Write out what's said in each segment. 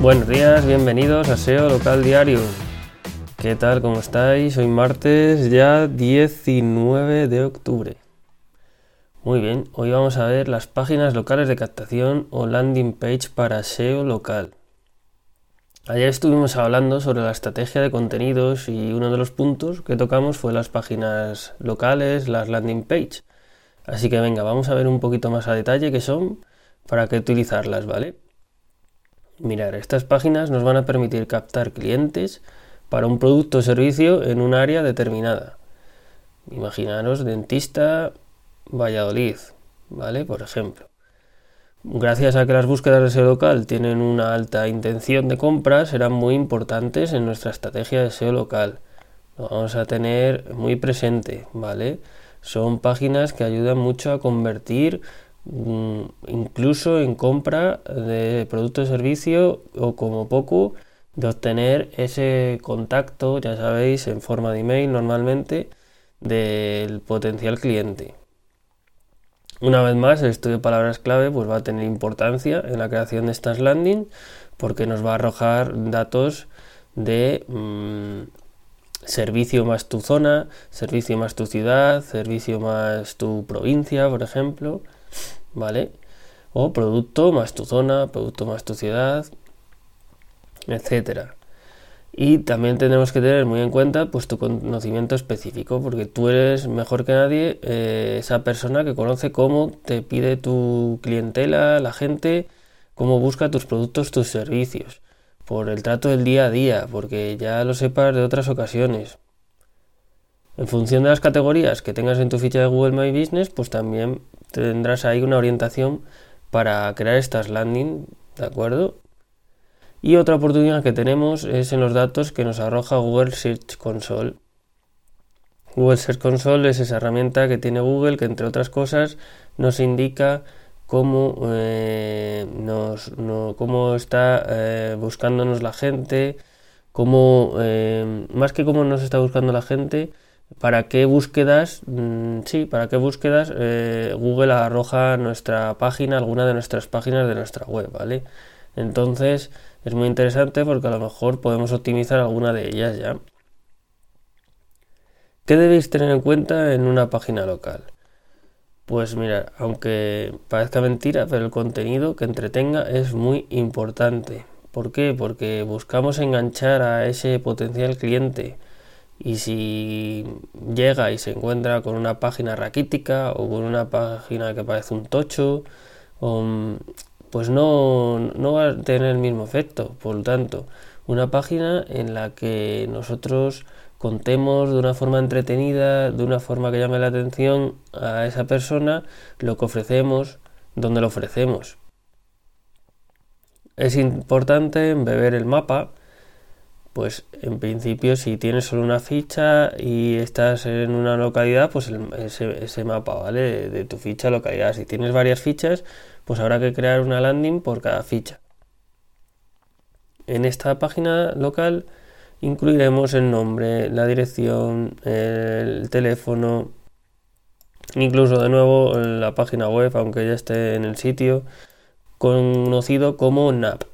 Buenos días, bienvenidos a SEO Local Diario. ¿Qué tal? ¿Cómo estáis? Hoy martes ya 19 de octubre. Muy bien, hoy vamos a ver las páginas locales de captación o landing page para SEO local. Ayer estuvimos hablando sobre la estrategia de contenidos y uno de los puntos que tocamos fue las páginas locales, las landing page. Así que venga, vamos a ver un poquito más a detalle qué son, para qué utilizarlas, ¿vale? Mirar, estas páginas nos van a permitir captar clientes para un producto o servicio en un área determinada. Imaginaros dentista Valladolid, ¿vale? Por ejemplo. Gracias a que las búsquedas de SEO local tienen una alta intención de compra, serán muy importantes en nuestra estrategia de SEO local. Lo vamos a tener muy presente, ¿vale? Son páginas que ayudan mucho a convertir incluso en compra de producto o servicio o como poco de obtener ese contacto, ya sabéis, en forma de email normalmente del potencial cliente. Una vez más, el estudio de palabras clave pues, va a tener importancia en la creación de estas landing porque nos va a arrojar datos de mm, servicio más tu zona, servicio más tu ciudad, servicio más tu provincia, por ejemplo, ¿vale? O producto más tu zona, producto más tu ciudad, etcétera. Y también tenemos que tener muy en cuenta pues, tu conocimiento específico, porque tú eres mejor que nadie eh, esa persona que conoce cómo te pide tu clientela, la gente, cómo busca tus productos, tus servicios, por el trato del día a día, porque ya lo sepas de otras ocasiones. En función de las categorías que tengas en tu ficha de Google My Business, pues también tendrás ahí una orientación para crear estas landing, ¿de acuerdo? Y otra oportunidad que tenemos es en los datos que nos arroja Google Search Console. Google Search Console es esa herramienta que tiene Google que entre otras cosas nos indica cómo, eh, nos, cómo está eh, buscándonos la gente, cómo, eh, más que cómo nos está buscando la gente, para qué búsquedas, mm, sí, para qué búsquedas Google arroja nuestra página, alguna de nuestras páginas de nuestra web, ¿vale? Entonces, es muy interesante porque a lo mejor podemos optimizar alguna de ellas ya. ¿Qué debéis tener en cuenta en una página local? Pues mira, aunque parezca mentira, pero el contenido que entretenga es muy importante. ¿Por qué? Porque buscamos enganchar a ese potencial cliente y si llega y se encuentra con una página raquítica o con una página que parece un tocho, o, pues no, no va a tener el mismo efecto. Por lo tanto, una página en la que nosotros contemos de una forma entretenida, de una forma que llame la atención a esa persona, lo que ofrecemos, donde lo ofrecemos. Es importante beber el mapa, pues en principio si tienes solo una ficha y estás en una localidad, pues ese, mapa, ¿vale? De tu ficha localidad. Si tienes varias fichas, pues habrá que crear una landing por cada ficha. En esta página local incluiremos el nombre, la dirección, el teléfono, incluso de nuevo la página web, aunque ya esté en el sitio, conocido como NAP.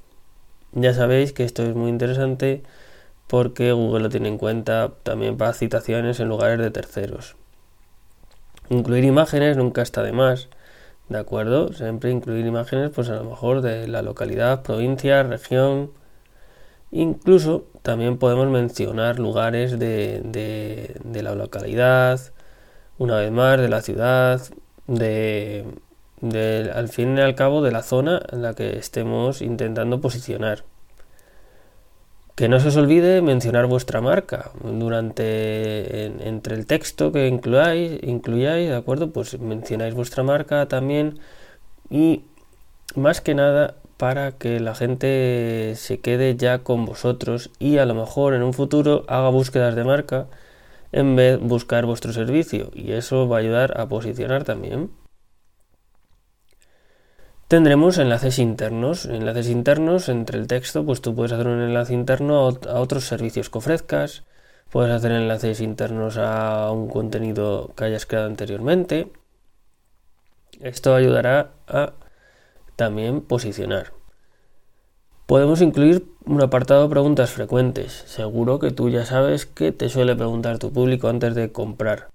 Ya sabéis que esto es muy interesante porque Google lo tiene en cuenta también para citaciones en lugares de terceros. Incluir imágenes nunca está de más. ¿De acuerdo? Siempre incluir imágenes, pues a lo mejor de la localidad, provincia, región. Incluso también podemos mencionar lugares de, la localidad, una vez más, de la ciudad, de, al fin y al cabo de la zona en la que estemos intentando posicionar. Que no se os olvide mencionar vuestra marca durante entre el texto que incluyáis, incluyáis, ¿de acuerdo? Pues mencionáis vuestra marca también y más que nada para que la gente se quede ya con vosotros y a lo mejor en un futuro haga búsquedas de marca en vez de buscar vuestro servicio y eso va a ayudar a posicionar también. Tendremos enlaces internos. Enlaces internos entre el texto, pues tú puedes hacer un enlace interno a otros servicios que ofrezcas. Puedes hacer enlaces internos a un contenido que hayas creado anteriormente. Esto ayudará a también posicionar. podemos incluir un apartado de preguntas frecuentes. Seguro que tú ya sabes que te suele preguntar tu público antes de comprar.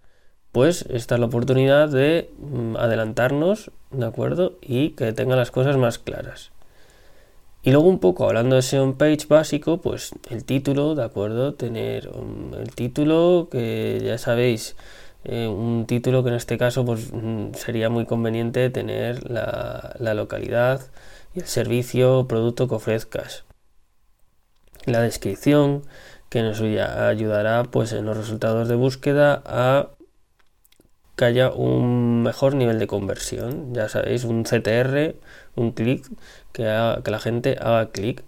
Pues esta es la oportunidad de mm, adelantarnos, ¿de acuerdo? Y que tenga las cosas más claras. Y luego un poco hablando de SEO page básico, pues el título, ¿de acuerdo? Tener um, el título que ya sabéis, eh, un título que en este caso pues mm, sería muy conveniente tener la, la localidad y el servicio o producto que ofrezcas. La descripción que nos ayudará pues en los resultados de búsqueda a que haya un mejor nivel de conversión. Ya sabéis, un CTR, un clic, que, que la gente haga clic.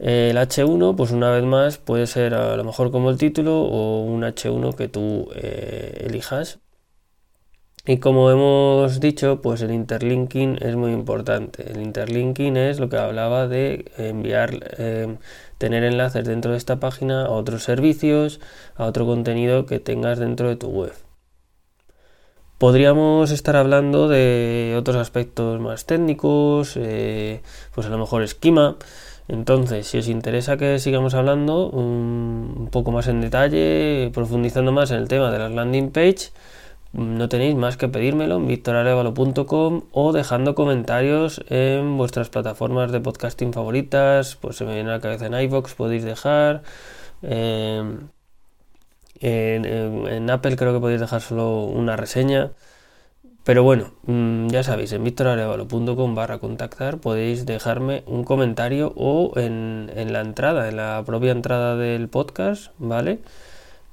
El H1, pues una vez más, puede ser a lo mejor como el título o un H1 que tú eh, elijas. Y como hemos dicho, pues el interlinking es muy importante. El interlinking es lo que hablaba de enviar, eh, tener enlaces dentro de esta página a otros servicios, a otro contenido que tengas dentro de tu web. Podríamos estar hablando de otros aspectos más técnicos, eh, pues a lo mejor esquema. Entonces, si os interesa que sigamos hablando un, poco más en detalle, profundizando más en el tema de las landing page, no tenéis más que pedírmelo en victorarevalo.com o dejando comentarios en vuestras plataformas de podcasting favoritas, pues se me viene a la cabeza en iVoox, podéis dejar. Eh, en, Apple creo que podéis dejar solo una reseña. Pero bueno, mm, ya sabéis, en victorarevalo.com barra contactar podéis dejarme un comentario o en, en, la entrada, en la propia entrada del podcast, ¿vale?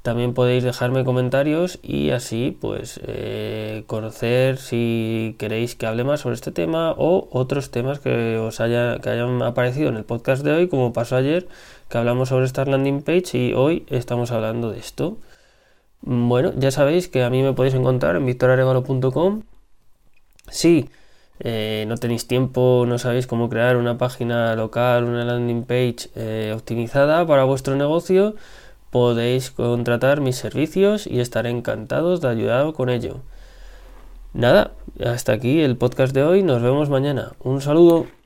También podéis dejarme comentarios y así pues eh, conocer si queréis que hable más sobre este tema o otros temas que os haya, que hayan aparecido en el podcast de hoy, como pasó ayer, que hablamos sobre esta landing page y hoy estamos hablando de esto. Bueno, ya sabéis que a mí me podéis encontrar en victorarevalo.com. Si eh, no tenéis tiempo, no sabéis cómo crear una página local, una landing page eh, optimizada para vuestro negocio, podéis contratar mis servicios y estaré encantado de ayudar con ello. Nada, hasta aquí el podcast de hoy, nos vemos mañana. Un saludo.